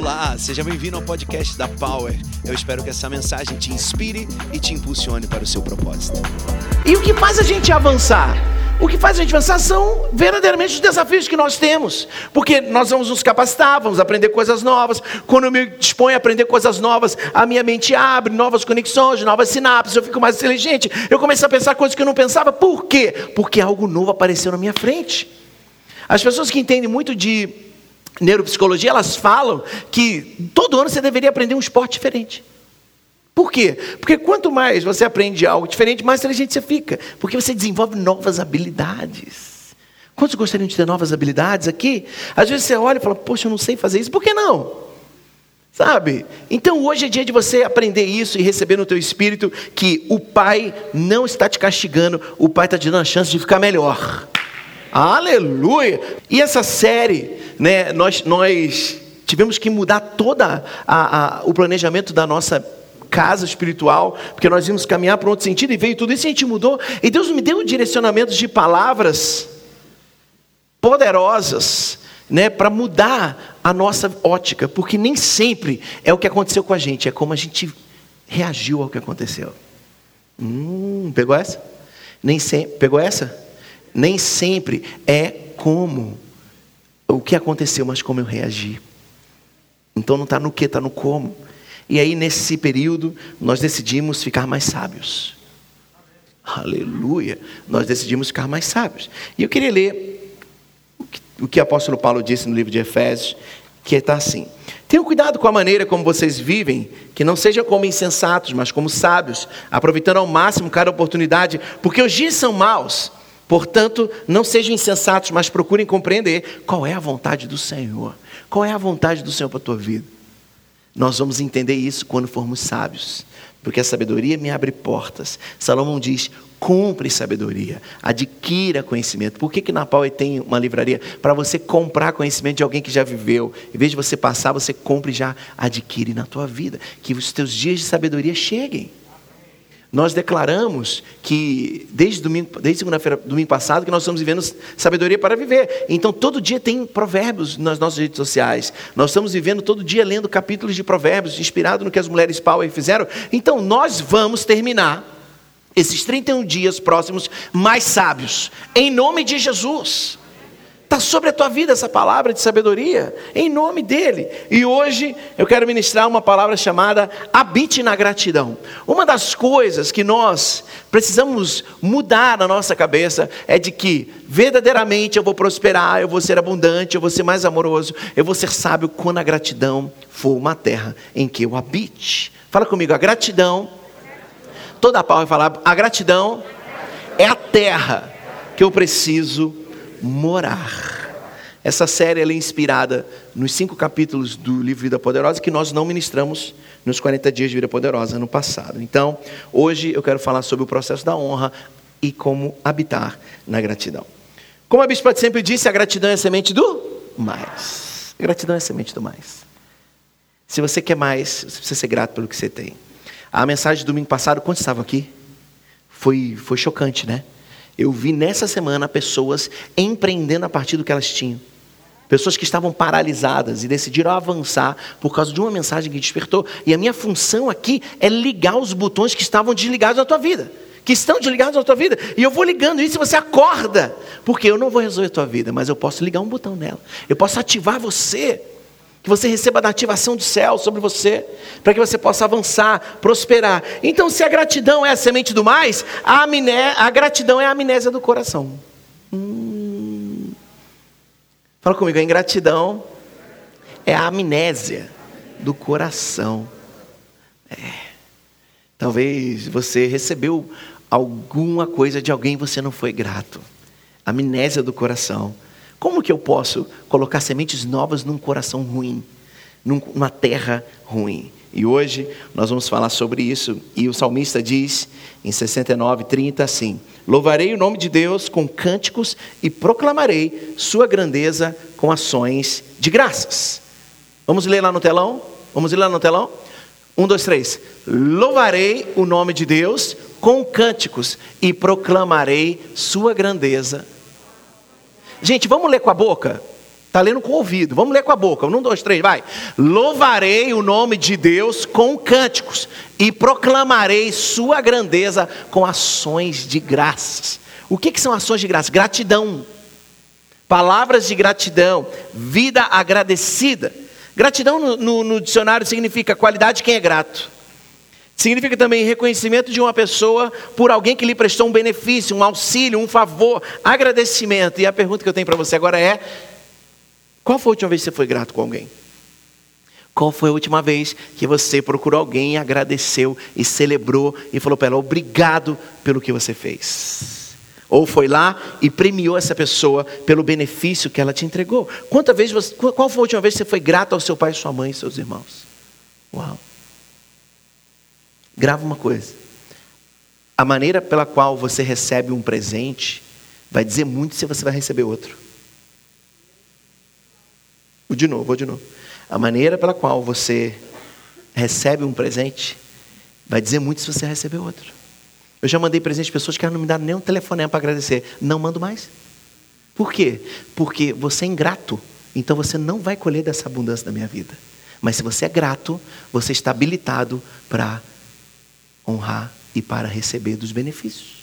Olá, seja bem-vindo ao podcast da Power. Eu espero que essa mensagem te inspire e te impulsione para o seu propósito. E o que faz a gente avançar? O que faz a gente avançar são verdadeiramente os desafios que nós temos. Porque nós vamos nos capacitar, vamos aprender coisas novas. Quando eu me disponho a aprender coisas novas, a minha mente abre, novas conexões, novas sinapses, eu fico mais inteligente. Eu começo a pensar coisas que eu não pensava. Por quê? Porque algo novo apareceu na minha frente. As pessoas que entendem muito de neuropsicologia, elas falam que todo ano você deveria aprender um esporte diferente. Por quê? Porque quanto mais você aprende algo diferente, mais inteligente você fica. Porque você desenvolve novas habilidades. Quantos gostariam de ter novas habilidades aqui? Às vezes você olha e fala, poxa, eu não sei fazer isso. Por que não? Sabe? Então hoje é dia de você aprender isso e receber no teu espírito que o Pai não está te castigando, o Pai está te dando a chance de ficar melhor. Aleluia! E essa série, né, nós, nós tivemos que mudar a, o planejamento da nossa casa espiritual, porque nós íamos caminhar para outro sentido e veio tudo isso e a gente mudou. E Deus me deu direcionamentos de palavras poderosas, né, para mudar a nossa ótica, porque nem sempre é o que aconteceu com a gente, é como a gente reagiu ao que aconteceu. Hum, pegou essa? Nem sempre. Pegou essa? Nem sempre é como o que aconteceu, mas como eu reagi. Então não está no que, está no como. E aí, nesse período, nós decidimos ficar mais sábios. Aleluia! Nós decidimos ficar mais sábios. E eu queria ler o que o apóstolo Paulo disse no livro de Efésios, que está assim: Tenham cuidado com a maneira como vocês vivem, que não sejam como insensatos, mas como sábios, aproveitando ao máximo cada oportunidade, porque os dias são maus. Portanto, não sejam insensatos, mas procurem compreender qual é a vontade do Senhor. Qual é a vontade do Senhor para a tua vida? Nós vamos entender isso quando formos sábios, porque a sabedoria me abre portas. Salomão diz: compre sabedoria, adquira conhecimento. Por que, que na tem uma livraria? Para você comprar conhecimento de alguém que já viveu. Em vez de você passar, você compre e já adquire na tua vida. Que os teus dias de sabedoria cheguem. Nós declaramos que desde domingo, desde segunda-feira, domingo passado, que nós estamos vivendo sabedoria para viver. Então todo dia tem provérbios nas nossas redes sociais. Nós estamos vivendo todo dia lendo capítulos de provérbios, inspirado no que as mulheres Power fizeram. Então nós vamos terminar esses 31 dias próximos mais sábios, em nome de Jesus. Está sobre a tua vida essa palavra de sabedoria, em nome dele. E hoje eu quero ministrar uma palavra chamada habite na gratidão. Uma das coisas que nós precisamos mudar na nossa cabeça é de que verdadeiramente eu vou prosperar, eu vou ser abundante, eu vou ser mais amoroso, eu vou ser sábio quando a gratidão for uma terra em que eu habite. Fala comigo, a gratidão. Toda a pau vai falar, a gratidão é a terra que eu preciso morar. Essa série é inspirada nos cinco capítulos do livro Vida Poderosa que nós não ministramos nos 40 dias de Vida Poderosa no passado. Então, hoje eu quero falar sobre o processo da honra e como habitar na gratidão. Como a Bispa sempre disse, a gratidão é a semente do mais. A gratidão é a semente do mais. Se você quer mais, você precisa ser grato pelo que você tem. A mensagem do domingo passado, quantos estavam aqui? Foi, foi chocante, né? Eu vi nessa semana pessoas empreendendo a partir do que elas tinham. Pessoas que estavam paralisadas e decidiram avançar por causa de uma mensagem que despertou. E a minha função aqui é ligar os botões que estavam desligados na tua vida. Que estão desligados na tua vida. E eu vou ligando isso e você acorda. Porque eu não vou resolver a tua vida, mas eu posso ligar um botão nela. Eu posso ativar você que você receba da ativação do céu sobre você, para que você possa avançar, prosperar. Então, se a gratidão é a semente do mais, a, amné, a gratidão é a amnésia do coração. Hum. Fala comigo, a ingratidão é a amnésia do coração. É. Talvez você recebeu alguma coisa de alguém e você não foi grato. Amnésia do coração. Como que eu posso colocar sementes novas num coração ruim, numa terra ruim? E hoje nós vamos falar sobre isso. E o salmista diz em 69, 30 assim: Louvarei o nome de Deus com cânticos e proclamarei sua grandeza com ações de graças. Vamos ler lá no telão? Vamos ler lá no telão? Um, dois, três. Louvarei o nome de Deus com cânticos e proclamarei sua grandeza Gente, vamos ler com a boca? Está lendo com o ouvido. Vamos ler com a boca. Um, dois, três, vai. Louvarei o nome de Deus com cânticos e proclamarei sua grandeza com ações de graças. O que, que são ações de graça? Gratidão. Palavras de gratidão. Vida agradecida. Gratidão no, no, no dicionário significa qualidade de quem é grato. Significa também reconhecimento de uma pessoa por alguém que lhe prestou um benefício, um auxílio, um favor, agradecimento. E a pergunta que eu tenho para você agora é: qual foi a última vez que você foi grato com alguém? Qual foi a última vez que você procurou alguém, agradeceu e celebrou e falou para ela: obrigado pelo que você fez? Ou foi lá e premiou essa pessoa pelo benefício que ela te entregou? Quanta vez você, qual foi a última vez que você foi grato ao seu pai, sua mãe e seus irmãos? Uau! Grava uma coisa. A maneira pela qual você recebe um presente vai dizer muito se você vai receber outro. De novo, vou de novo. A maneira pela qual você recebe um presente vai dizer muito se você receber outro. Eu já mandei presente de pessoas que não me deram nem um telefonema para agradecer. Não mando mais. Por quê? Porque você é ingrato. Então você não vai colher dessa abundância da minha vida. Mas se você é grato, você está habilitado para honrar e para receber dos benefícios.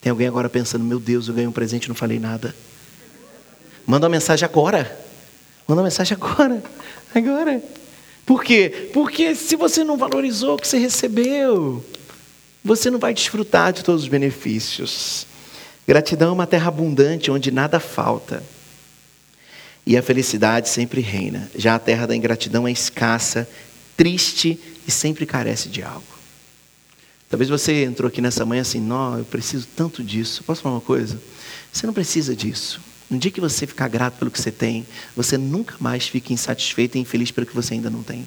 Tem alguém agora pensando: meu Deus, eu ganhei um presente e não falei nada. Manda uma mensagem agora. Manda uma mensagem agora. Agora. Por quê? Porque se você não valorizou o que você recebeu, você não vai desfrutar de todos os benefícios. Gratidão é uma terra abundante onde nada falta. E a felicidade sempre reina. Já a terra da ingratidão é escassa, triste e sempre carece de algo. Talvez você entrou aqui nessa manhã assim, não, eu preciso tanto disso. Posso falar uma coisa? Você não precisa disso. No dia que você ficar grato pelo que você tem, você nunca mais fica insatisfeito e infeliz pelo que você ainda não tem.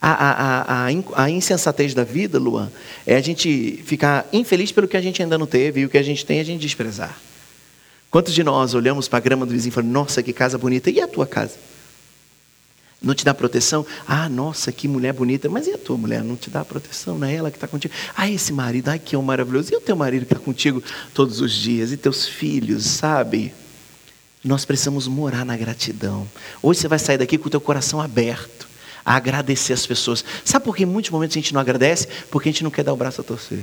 A, a, a, a, insensatez da vida, Luan, é a gente ficar infeliz pelo que a gente ainda não teve e o que a gente tem a gente desprezar. Quantos de nós olhamos para a grama do vizinho e falamos, nossa, que casa bonita, e a tua casa? Não te dá proteção? Ah, nossa, que mulher bonita. Mas e a tua mulher? Não te dá proteção? Não é ela que está contigo? Ah, esse marido, ai que é um maravilhoso. E o teu marido que está contigo todos os dias? E teus filhos, sabe? Nós precisamos morar na gratidão. Hoje você vai sair daqui com o teu coração aberto a agradecer as pessoas. Sabe por que em muitos momentos a gente não agradece? Porque a gente não quer dar o braço a torcer.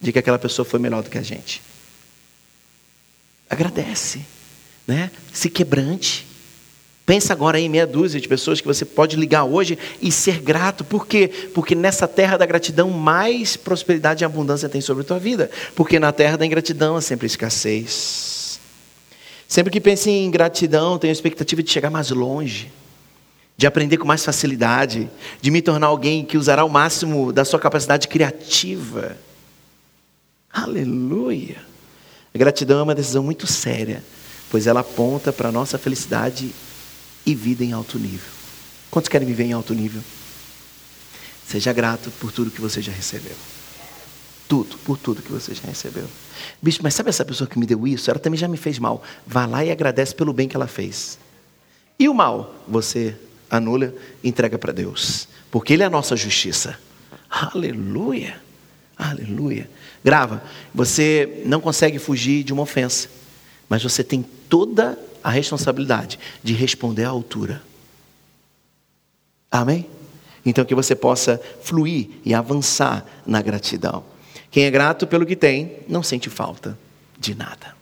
De que aquela pessoa foi melhor do que a gente. Agradece, né? Se quebrante. Pensa agora em meia dúzia de pessoas que você pode ligar hoje e ser grato. Por quê? Porque nessa terra da gratidão, mais prosperidade e abundância tem sobre a tua vida. Porque na terra da ingratidão há sempre escassez. Sempre que pense em gratidão, tenho a expectativa de chegar mais longe, de aprender com mais facilidade, de me tornar alguém que usará o máximo da sua capacidade criativa. Aleluia! A gratidão é uma decisão muito séria, pois ela aponta para a nossa felicidade e vida em alto nível. Quantos querem viver em alto nível? Seja grato por tudo que você já recebeu. Tudo, por tudo que você já recebeu. Bicho, mas sabe essa pessoa que me deu isso? Ela também já me fez mal. Vá lá e agradece pelo bem que ela fez. E o mal? Você anula entrega para Deus. Porque Ele é a nossa justiça. Aleluia. Aleluia. Grava. Você não consegue fugir de uma ofensa. Mas você tem toda a responsabilidade de responder à altura. Amém? Então que você possa fluir e avançar na gratidão. Quem é grato pelo que tem, não sente falta de nada.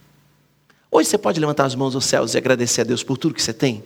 Hoje você pode levantar as mãos aos céus e agradecer a Deus por tudo que você tem.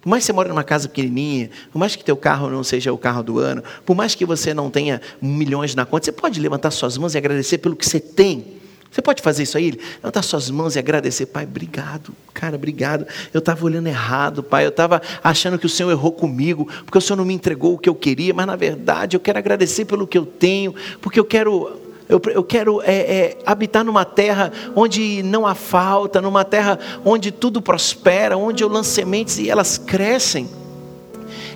Por mais que você mora numa casa pequenininha, por mais que teu carro não seja o carro do ano, por mais que você não tenha milhões na conta, você pode levantar suas mãos e agradecer pelo que você tem. Você pode fazer isso aí? Levantar suas mãos e agradecer. Pai, obrigado. Cara, obrigado. Eu estava olhando errado, Pai. Eu estava achando que o Senhor errou comigo, porque o Senhor não me entregou o que eu queria, mas na verdade eu quero agradecer pelo que eu tenho, porque eu quero eu, eu quero é, é, habitar numa terra onde não há falta, numa terra onde tudo prospera, onde eu lanço sementes e elas crescem.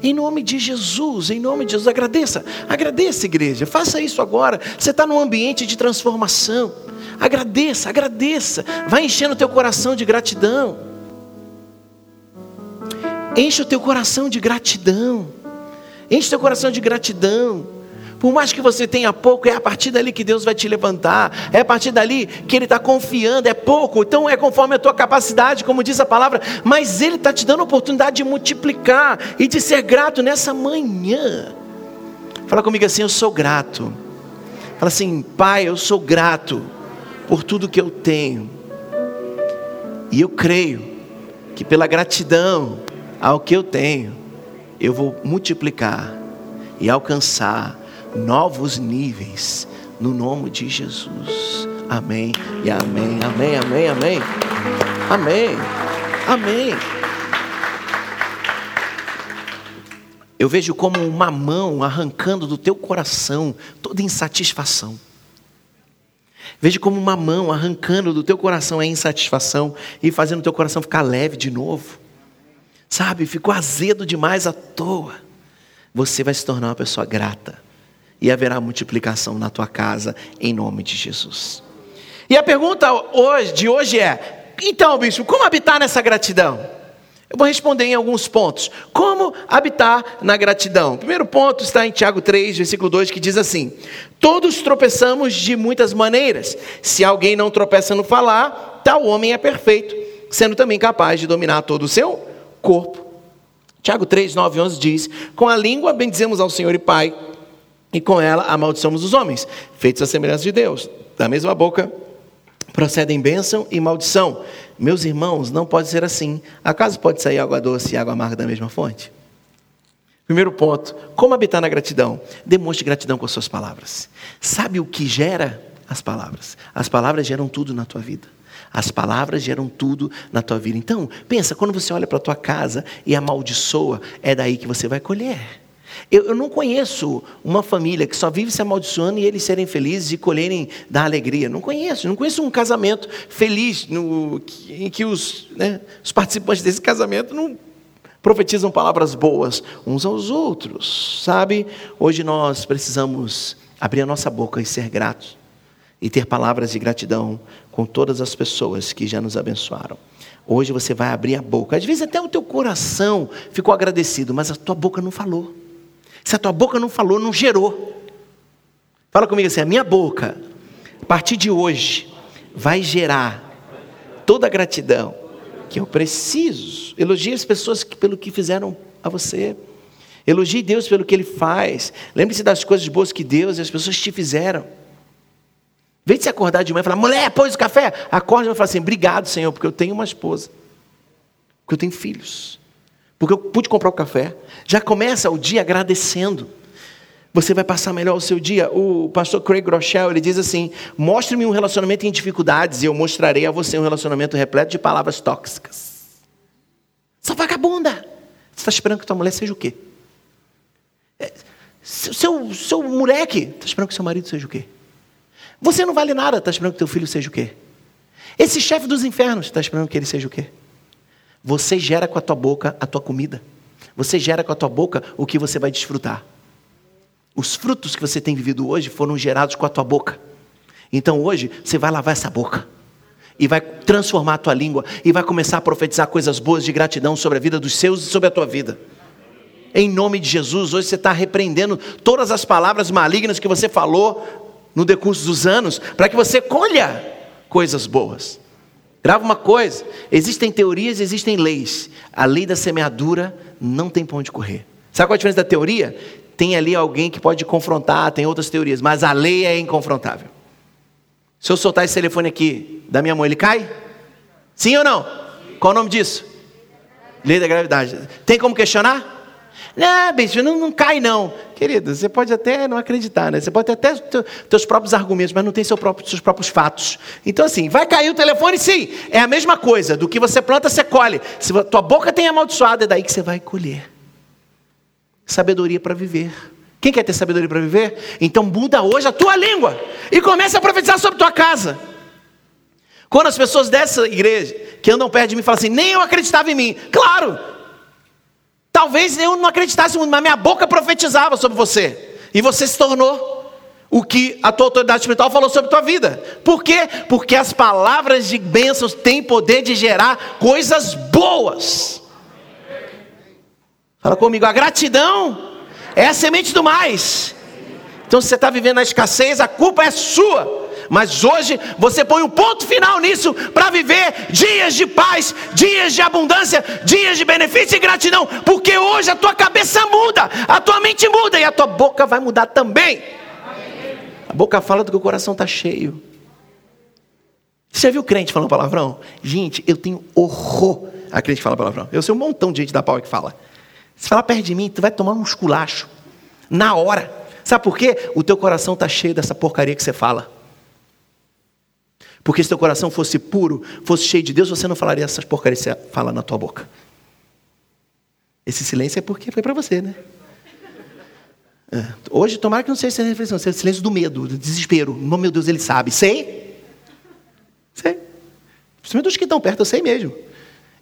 Em nome de Jesus, em nome de Jesus, agradeça, agradeça, igreja, faça isso agora. Você está num ambiente de transformação. Agradeça, agradeça. Vai enchendo o teu coração de gratidão. Enche o teu coração de gratidão. Enche o teu coração de gratidão. Por mais que você tenha pouco, é a partir dali que Deus vai te levantar, é a partir dali que Ele está confiando, é pouco, então é conforme a tua capacidade, como diz a palavra, mas Ele está te dando a oportunidade de multiplicar e de ser grato nessa manhã. Fala comigo assim: eu sou grato. Fala assim, Pai, eu sou grato por tudo que eu tenho, e eu creio que pela gratidão ao que eu tenho, eu vou multiplicar e alcançar novos níveis no nome de Jesus. Amém e amém, amém, amém, amém. Amém. Amém. Eu vejo como uma mão arrancando do teu coração toda insatisfação. Vejo como uma mão arrancando do teu coração a insatisfação e fazendo o teu coração ficar leve de novo. Sabe, ficou azedo demais à toa. Você vai se tornar uma pessoa grata. E haverá multiplicação na tua casa, em nome de Jesus. E a pergunta hoje, de hoje é: então, bispo, como habitar nessa gratidão? Eu vou responder em alguns pontos. Como habitar na gratidão? Primeiro ponto está em Tiago 3, versículo 2, que diz assim: Todos tropeçamos de muitas maneiras. Se alguém não tropeça no falar, tal homem é perfeito, sendo também capaz de dominar todo o seu corpo. Tiago 3, 9 e 11 diz: Com a língua bendizemos ao Senhor e Pai, e com ela amaldiçamos os homens, feitos à semelhança de Deus. Da mesma boca procedem bênção e maldição. Meus irmãos, não pode ser assim. Acaso pode sair água doce e água amarga da mesma fonte? Primeiro ponto: como habitar na gratidão? Demonstre gratidão com as suas palavras. Sabe o que gera as palavras? As palavras geram tudo na tua vida. As palavras geram tudo na tua vida. Então, pensa, quando você olha para a tua casa e amaldiçoa, é daí que você vai colher. Eu, eu, não conheço uma família que só vive se amaldiçoando e eles serem felizes e colherem da alegria. Não conheço. Não conheço um casamento feliz no, em que os, né, os participantes desse casamento não profetizam palavras boas uns aos outros. Sabe? Hoje nós precisamos abrir a nossa boca e ser gratos e ter palavras de gratidão com todas as pessoas que já nos abençoaram. Hoje você vai abrir a boca. Às vezes até o teu coração ficou agradecido, mas a tua boca não falou. Se a tua boca não falou, não gerou. Fala comigo assim: a minha boca, a partir de hoje, vai gerar toda a gratidão que eu preciso. Elogie as pessoas pelo que fizeram a você. Elogie Deus pelo que Ele faz. Lembre-se das coisas boas que Deus e as pessoas te fizeram. Vem de se acordar de manhã e falar, mulher, pôs o café. Acorda e fala assim, obrigado, Senhor, porque eu tenho uma esposa. Porque eu tenho filhos. Porque eu pude comprar o café. Já começa o dia agradecendo. Você vai passar melhor o seu dia. O pastor Craig Rochelle, ele diz assim, mostre-me um relacionamento em dificuldades e eu mostrarei a você um relacionamento repleto de palavras tóxicas. Essa vagabunda. Você está esperando que tua mulher seja o quê? É, seu, seu moleque, está esperando que seu marido seja o quê? Você não vale nada, está esperando que teu filho seja o quê? Esse chefe dos infernos, está esperando que ele seja o quê? Você gera com a tua boca a tua comida. Você gera com a tua boca o que você vai desfrutar. Os frutos que você tem vivido hoje foram gerados com a tua boca. Então hoje você vai lavar essa boca e vai transformar a tua língua e vai começar a profetizar coisas boas de gratidão sobre a vida dos seus e sobre a tua vida. Em nome de Jesus, hoje você está repreendendo todas as palavras malignas que você falou no decurso dos anos, para que você colha coisas boas. Grava uma coisa: existem teorias, existem leis. A lei da semeadura não tem para onde correr. Sabe qual a diferença da teoria? Tem ali alguém que pode confrontar, tem outras teorias, mas a lei é inconfrontável. Se eu soltar esse telefone aqui da minha mãe, ele cai? Sim ou não? Qual o nome disso? Lei da gravidade. Tem como questionar? Não, bicho, não, não cai não. Querido, você pode até não acreditar, né? Você pode ter até teus próprios argumentos, mas não tem seu próprio, seus próprios fatos. Então, assim, vai cair o telefone, sim. É a mesma coisa. Do que você planta, você colhe. Se tua boca tem amaldiçoada, é daí que você vai colher. Sabedoria para viver. Quem quer ter sabedoria para viver? Então muda hoje a tua língua e começa a profetizar sobre tua casa. Quando as pessoas dessa igreja que andam perto de mim falam assim, nem eu acreditava em mim. Claro, Talvez eu não acreditasse muito, mas minha boca profetizava sobre você. E você se tornou o que a tua autoridade espiritual falou sobre a tua vida. Por quê? Porque as palavras de bênçãos têm poder de gerar coisas boas. Fala comigo, a gratidão é a semente do mais. Então, se você está vivendo na escassez, a culpa é sua. Mas hoje você põe um ponto final nisso para viver dias de paz, dias de abundância, dias de benefício e gratidão, porque hoje a tua cabeça muda, a tua mente muda e a tua boca vai mudar também. A boca fala do que o coração está cheio. Você já viu crente falando palavrão? Gente, eu tenho horror a crente fala palavrão. Eu sei um montão de gente da pau que fala. Se falar perto de mim, tu vai tomar um esculacho. Na hora. Sabe por quê? O teu coração está cheio dessa porcaria que você fala. Porque se teu coração fosse puro, fosse cheio de Deus, você não falaria essas porcarias que você fala na tua boca. Esse silêncio é porque foi para você, né? É. Hoje, tomara que não seja essa reflexão, seja silêncio do medo, do desespero. Oh, meu Deus, ele sabe. Sei? Sei. Principalmente os que estão perto, eu sei mesmo.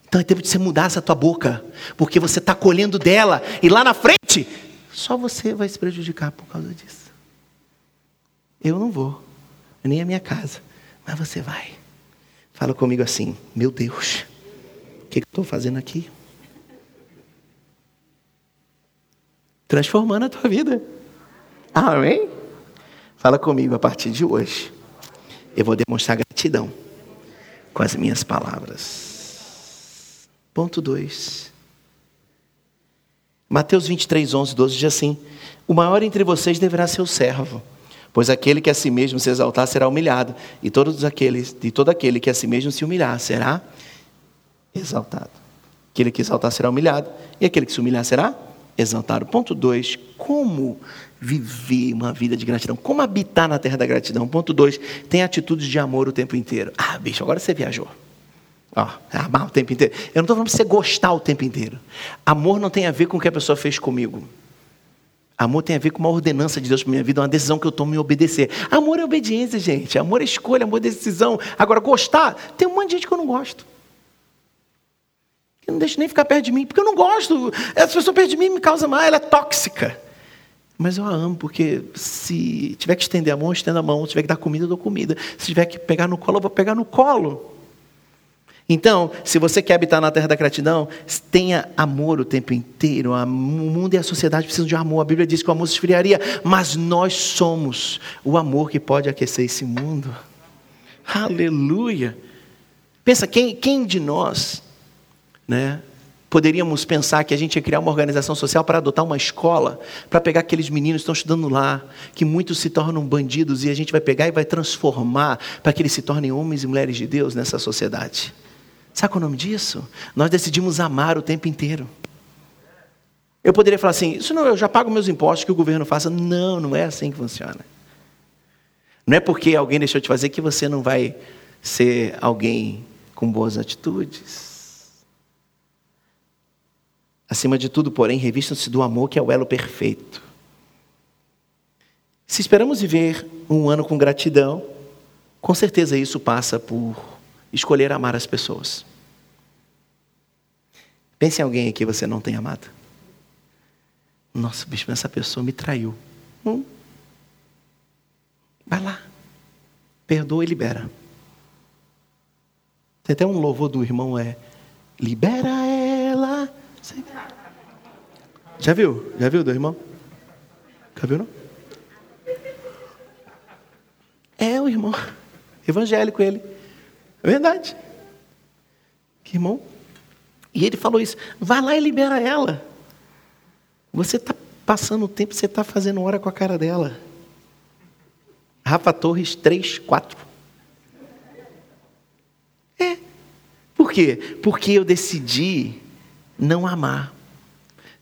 Então é tempo de você mudar essa tua boca, porque você está colhendo dela, e lá na frente, só você vai se prejudicar por causa disso. Eu não vou, nem a minha casa, mas você vai. Fala comigo assim: meu Deus, o que, que eu estou fazendo aqui? Transformando a tua vida. Amém? Fala comigo a partir de hoje. Eu vou demonstrar gratidão com as minhas palavras. Ponto 2. Mateus 23, 11, 12 diz assim: O maior entre vocês deverá ser o servo, pois aquele que a si mesmo se exaltar será humilhado, e todos aqueles, e todo aquele que a si mesmo se humilhar será exaltado. Aquele que exaltar será humilhado, e aquele que se humilhar será exaltado. Ponto 2. Como viver uma vida de gratidão. Como habitar na terra da gratidão? Ponto 2. Tem atitudes de amor o tempo inteiro. Ah, bicho, agora você viajou. Ó, amar o tempo inteiro. Eu não estou falando para você gostar o tempo inteiro. Amor não tem a ver com o que a pessoa fez comigo. Amor tem a ver com uma ordenança de Deus para minha vida, uma decisão que eu tomo em obedecer. Amor é obediência, gente. Amor é escolha, amor é decisão. Agora, gostar, tem um monte de gente que eu não gosto. Eu não deixo nem ficar perto de mim, porque eu não gosto. Essa pessoa perto de mim me causa mal, ela é tóxica. Mas eu a amo, porque se tiver que estender a mão, eu estendo a mão. Se tiver que dar comida, eu dou comida. Se tiver que pegar no colo, eu vou pegar no colo. Então, se você quer habitar na terra da gratidão, tenha amor o tempo inteiro. O mundo e a sociedade precisam de amor. A Bíblia diz que o amor se esfriaria, mas nós somos o amor que pode aquecer esse mundo. Aleluia! Pensa, quem, quem de nós né, poderíamos pensar que a gente ia criar uma organização social para adotar uma escola, para pegar aqueles meninos que estão estudando lá, que muitos se tornam bandidos, e a gente vai pegar e vai transformar para que eles se tornem homens e mulheres de Deus nessa sociedade. Sabe é o nome disso? Nós decidimos amar o tempo inteiro. Eu poderia falar assim: isso não, eu já pago meus impostos que o governo faça. Não, não é assim que funciona. Não é porque alguém deixou de fazer que você não vai ser alguém com boas atitudes. Acima de tudo, porém, revistam-se do amor que é o elo perfeito. Se esperamos viver um ano com gratidão, com certeza isso passa por escolher amar as pessoas. Pense em alguém aqui que você não tem amado. Nossa, bicho, essa pessoa me traiu. Hum. Vai lá. Perdoa e libera. Tem até um louvor do irmão, é Libera ela já viu? Já viu do irmão? Já viu, não? É o irmão. Evangélico ele. É verdade. Que irmão? E ele falou isso. Vai lá e libera ela. Você está passando o tempo, você está fazendo hora com a cara dela. Rafa Torres 3, 4. É. Por quê? Porque eu decidi não amar.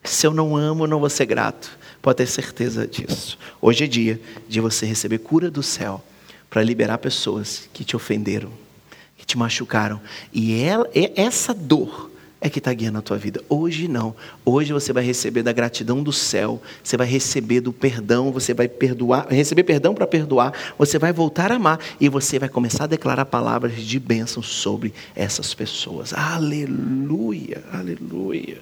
Se eu não amo, eu não vou ser grato. Pode ter certeza disso. Hoje é dia de você receber cura do céu para liberar pessoas que te ofenderam, te machucaram. E ela, essa dor é que está guiando a tua vida. Hoje não. Hoje você vai receber da gratidão do céu, você vai receber do perdão, você vai perdoar, receber perdão para perdoar, você vai voltar a amar e você vai começar a declarar palavras de bênção sobre essas pessoas. Aleluia, aleluia.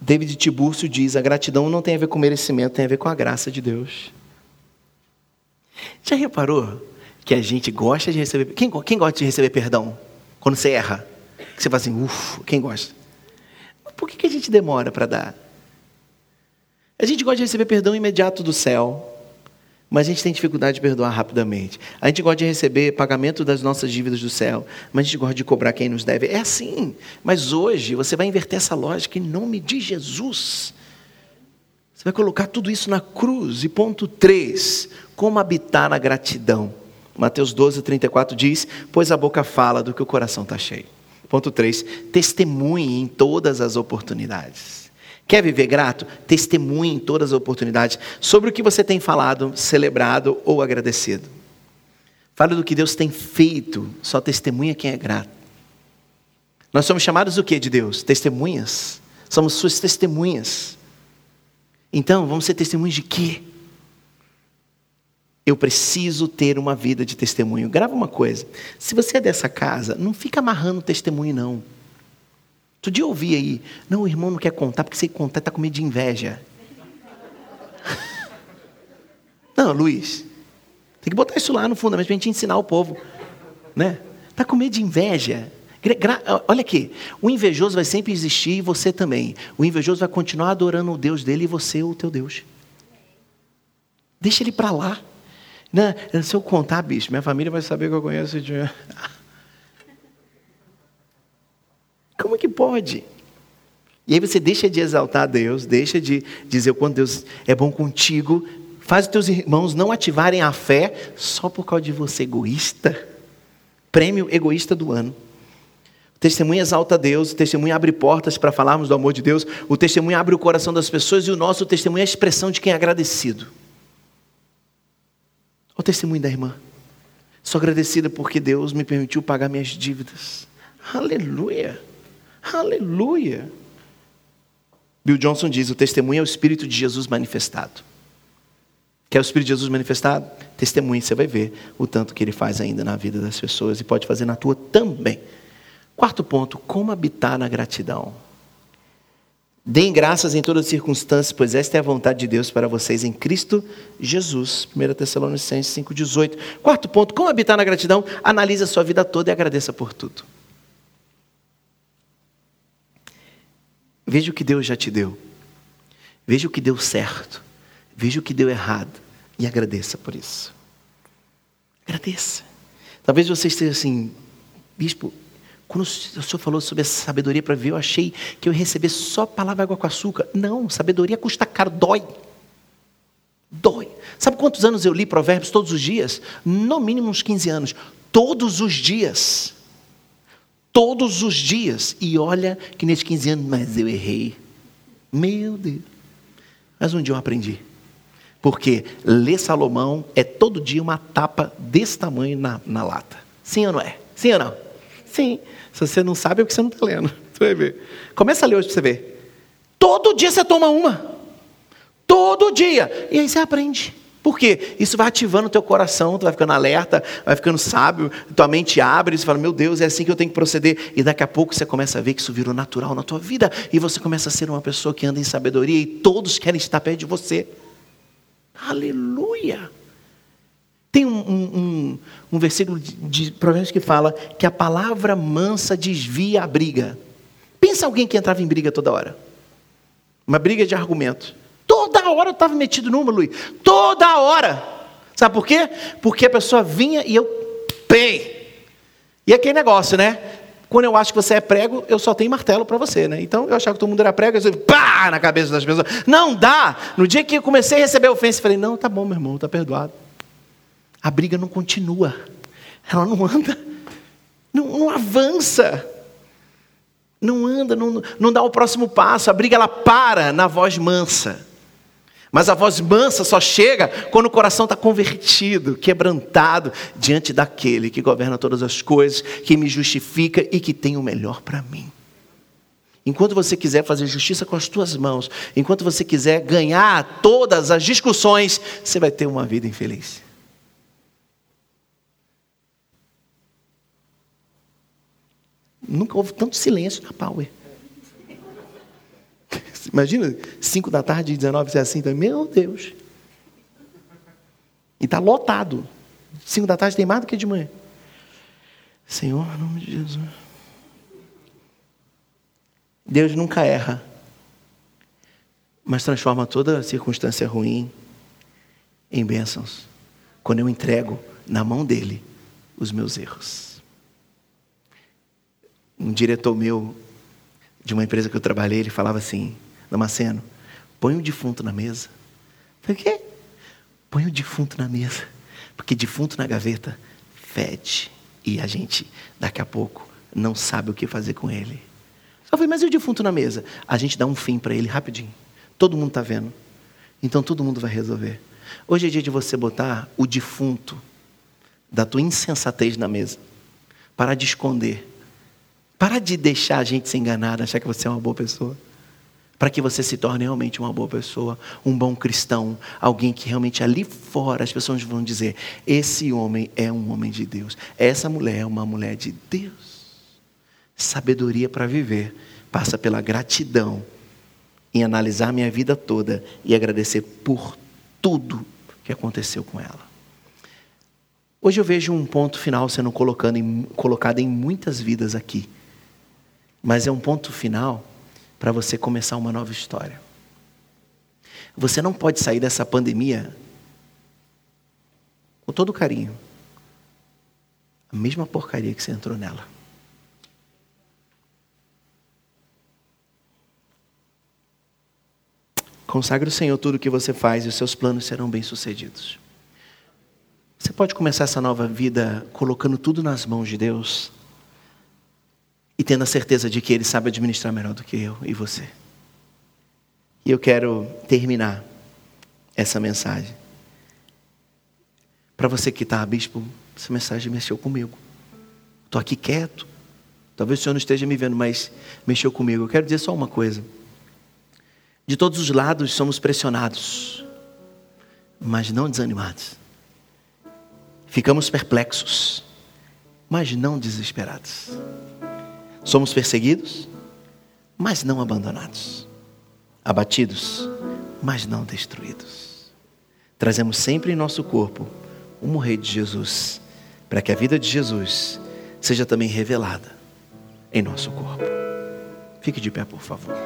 David Tiburcio diz: a gratidão não tem a ver com merecimento, tem a ver com a graça de Deus. Já reparou que a gente gosta de receber. Quem, quem gosta de receber perdão? Quando você erra? Que você fala assim, ufa, quem gosta? Por que, que a gente demora para dar? A gente gosta de receber perdão imediato do céu, mas a gente tem dificuldade de perdoar rapidamente. A gente gosta de receber pagamento das nossas dívidas do céu, mas a gente gosta de cobrar quem nos deve. É assim. Mas hoje você vai inverter essa lógica em nome de Jesus. Você vai colocar tudo isso na cruz. E ponto 3, como habitar na gratidão. Mateus 12, 34 diz: Pois a boca fala do que o coração está cheio. Ponto 3, testemunhe em todas as oportunidades. Quer viver grato? Testemunhe em todas as oportunidades sobre o que você tem falado, celebrado ou agradecido. Fale do que Deus tem feito, só testemunha quem é grato. Nós somos chamados o que de Deus? Testemunhas. Somos suas testemunhas. Então, vamos ser testemunhas de quê? Eu preciso ter uma vida de testemunho. Grava uma coisa. Se você é dessa casa, não fica amarrando testemunho, não. Outro dia eu ouvi aí, não, o irmão não quer contar porque se contar está com medo de inveja. não, Luiz, tem que botar isso lá no fundamento para a gente ensinar o povo. Né? Está com medo de inveja. Olha aqui, o invejoso vai sempre existir e você também. O invejoso vai continuar adorando o Deus dele e você o teu Deus. Deixa ele para lá. Não, se eu contar, bicho, minha família vai saber que eu conheço de. Como é que pode? E aí você deixa de exaltar Deus, deixa de dizer o quanto Deus é bom contigo, faz os teus irmãos não ativarem a fé só por causa de você egoísta. Prêmio egoísta do ano. O testemunho exalta Deus, o testemunho abre portas para falarmos do amor de Deus, o testemunho abre o coração das pessoas e o nosso testemunho é a expressão de quem é agradecido. O testemunho da irmã. Sou agradecida porque Deus me permitiu pagar minhas dívidas. Aleluia. Aleluia! Bill Johnson diz: o testemunho é o Espírito de Jesus manifestado. Quer o Espírito de Jesus manifestado? Testemunhe, você vai ver o tanto que ele faz ainda na vida das pessoas e pode fazer na tua também. Quarto ponto: como habitar na gratidão. Deem graças em todas as circunstâncias, pois esta é a vontade de Deus para vocês em Cristo Jesus. 1 Tessalonicenses 5,18. Quarto ponto: como habitar na gratidão? Analise a sua vida toda e agradeça por tudo. Veja o que Deus já te deu. Veja o que deu certo. Veja o que deu errado. E agradeça por isso. Agradeça. Talvez você esteja assim, bispo, quando o senhor falou sobre essa sabedoria para ver, eu achei que eu ia receber só palavra água com açúcar. Não, sabedoria custa caro, dói. Dói. Sabe quantos anos eu li provérbios todos os dias? No mínimo uns 15 anos. Todos os dias todos os dias. E olha que nesses 15 anos, mas eu errei. Meu Deus. Mas um dia eu aprendi. Porque ler Salomão é todo dia uma tapa desse tamanho na, na lata. Sim ou não é? Sim ou não? Sim. Se você não sabe, é porque você não está lendo. Você vai ver. Começa a ler hoje para você ver. Todo dia você toma uma. Todo dia. E aí você aprende. Por quê? Isso vai ativando o teu coração, tu vai ficando alerta, vai ficando sábio, tua mente abre e você fala, meu Deus, é assim que eu tenho que proceder. E daqui a pouco você começa a ver que isso virou natural na tua vida. E você começa a ser uma pessoa que anda em sabedoria e todos querem estar perto de você. Aleluia! Tem um, um, um, versículo de, Provérbios que fala que a palavra mansa desvia a briga. Pensa alguém que entrava em briga toda hora. Uma briga de argumento. Toda hora eu estava metido numa, Luiz. Toda hora. Sabe por quê? Porque a pessoa vinha e eu. Pei. E aquele negócio, né? Quando eu acho que você é prego, eu só tenho martelo para você, né? Então eu achava que todo mundo era prego, eu disse, pá, na cabeça das pessoas. Não dá. No dia que eu comecei a receber ofensa, eu falei, não, tá bom, meu irmão, tá perdoado. A briga não continua. Ela não anda. Não, não avança. Não anda, não, não dá o próximo passo. A briga ela para na voz mansa. Mas a voz mansa só chega quando o coração está convertido, quebrantado diante daquele que governa todas as coisas, que me justifica e que tem o melhor para mim. Enquanto você quiser fazer justiça com as tuas mãos, enquanto você quiser ganhar todas as discussões, você vai ter uma vida infeliz. Nunca houve tanto silêncio na Power. Imagina, 5 da tarde, 19, você é assim. Meu Deus. E está lotado. 5 da tarde tem mais do que de manhã. Senhor, em nome de Jesus. Deus nunca erra. mas transforma toda circunstância ruim em bênçãos. Quando eu entrego na mão dele os meus erros. Um diretor meu de uma empresa que eu trabalhei, ele falava assim: Damasceno, põe o defunto na mesa. Eu falei, quê? Põe o defunto na mesa. Porque defunto na gaveta fede. E a gente, daqui a pouco, não sabe o que fazer com ele. Eu falei, mas e o defunto na mesa? A gente dá um fim para ele rapidinho. Todo mundo está vendo. Então todo mundo vai resolver. Hoje é dia de você botar o defunto da tua insensatez na mesa. Parar de esconder. Parar de deixar a gente se enganar, achar que você é uma boa pessoa. Para que você se torne realmente uma boa pessoa, um bom cristão, alguém que realmente ali fora as pessoas vão dizer: esse homem é um homem de Deus, essa mulher é uma mulher de Deus. Sabedoria para viver passa pela gratidão em analisar minha vida toda e agradecer por tudo que aconteceu com ela. Hoje eu vejo um ponto final sendo colocado em, colocado em muitas vidas aqui, mas é um ponto final para você começar uma nova história. Você não pode sair dessa pandemia com todo carinho. A mesma porcaria que você entrou nela. Consagre o Senhor tudo o que você faz e os seus planos serão bem-sucedidos. Você pode começar essa nova vida colocando tudo nas mãos de Deus e tendo a certeza de que Ele sabe administrar melhor do que eu e você. E eu quero terminar essa mensagem. Para você que está, bispo, essa mensagem mexeu comigo. Estou aqui quieto. Talvez o Senhor não esteja me vendo, mas mexeu comigo. Eu quero dizer só uma coisa. De todos os lados somos pressionados, mas não desanimados. Ficamos perplexos, mas não desesperados. Somos perseguidos, mas não abandonados. Abatidos, mas não destruídos. Trazemos sempre em nosso corpo o morrer de Jesus, para que a vida de Jesus seja também revelada em nosso corpo. Fique de pé, por favor.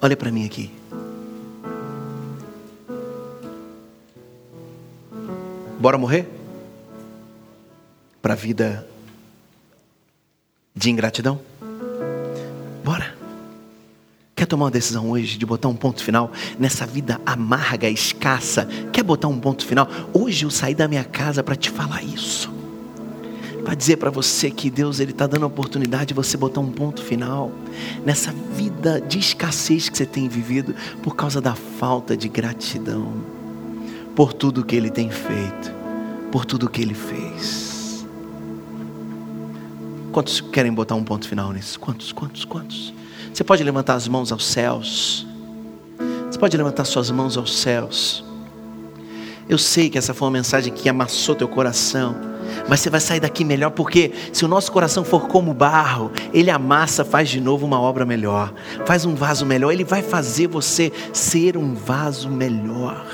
Olha para mim aqui. Bora morrer? Para a vida de ingratidão? Bora. Quer tomar uma decisão hoje de botar um ponto final nessa vida amarga, escassa? Quer botar um ponto final? Hoje eu saí da minha casa para te falar isso para dizer para você que Deus ele está dando a oportunidade de você botar um ponto final nessa vida de escassez que você tem vivido por causa da falta de gratidão por tudo que Ele tem feito, por tudo que Ele fez. Quantos querem botar um ponto final nisso? Quantos, quantos, quantos? Você pode levantar as mãos aos céus. Você pode levantar suas mãos aos céus. Eu sei que essa foi uma mensagem que amassou teu coração mas você vai sair daqui melhor, porque se o nosso coração for como barro, ele amassa, faz de novo uma obra melhor, faz um vaso melhor, ele vai fazer você ser um vaso melhor.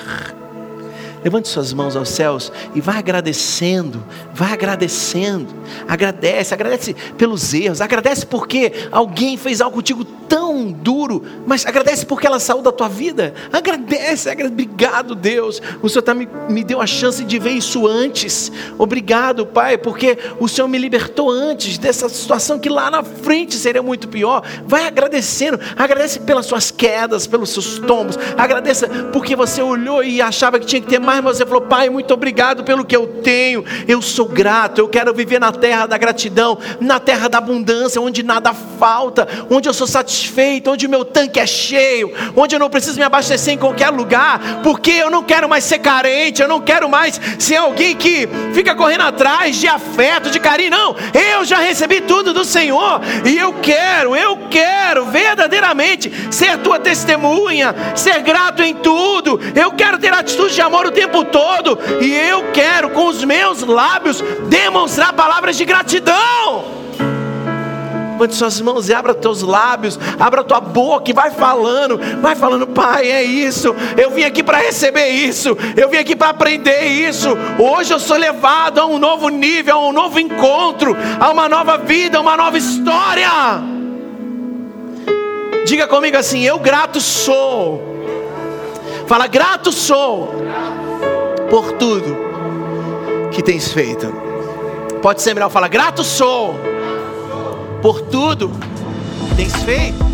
Levante suas mãos aos céus e vai agradecendo, vai agradecendo. Agradece, agradece pelos erros, agradece porque alguém fez algo contigo tão duro, mas agradece porque ela saiu da tua vida. Agradece, agradece. obrigado Deus. O Senhor tá, me, me deu a chance de ver isso antes. Obrigado, Pai, porque o Senhor me libertou antes dessa situação que lá na frente seria muito pior. Vai agradecendo, agradece pelas suas quedas, pelos seus tombos. Agradeça porque você olhou e achava que tinha que ter mais mais, você falou, Pai, muito obrigado pelo que eu tenho. Eu sou grato, eu quero viver na terra da gratidão, na terra da abundância, onde nada falta, onde eu sou satisfeito, onde o meu tanque é cheio, onde eu não preciso me abastecer em qualquer lugar, porque eu não quero mais ser carente, eu não quero mais ser alguém que fica correndo atrás de afeto, de carinho. Não, eu já recebi tudo do Senhor e eu quero, eu quero verdadeiramente ser tua testemunha, ser grato em tudo. Eu quero ter atitude de amor o tempo todo, e eu quero com os meus lábios demonstrar palavras de gratidão. Levante suas mãos e abra teus lábios, abra tua boca e vai falando, vai falando, Pai, é isso. Eu vim aqui para receber isso, eu vim aqui para aprender isso. Hoje eu sou levado a um novo nível, a um novo encontro, a uma nova vida, uma nova história. Diga comigo assim: Eu grato sou. Fala, grato sou por tudo que tens feito. Pode ser melhor, fala, grato sou por tudo que tens feito.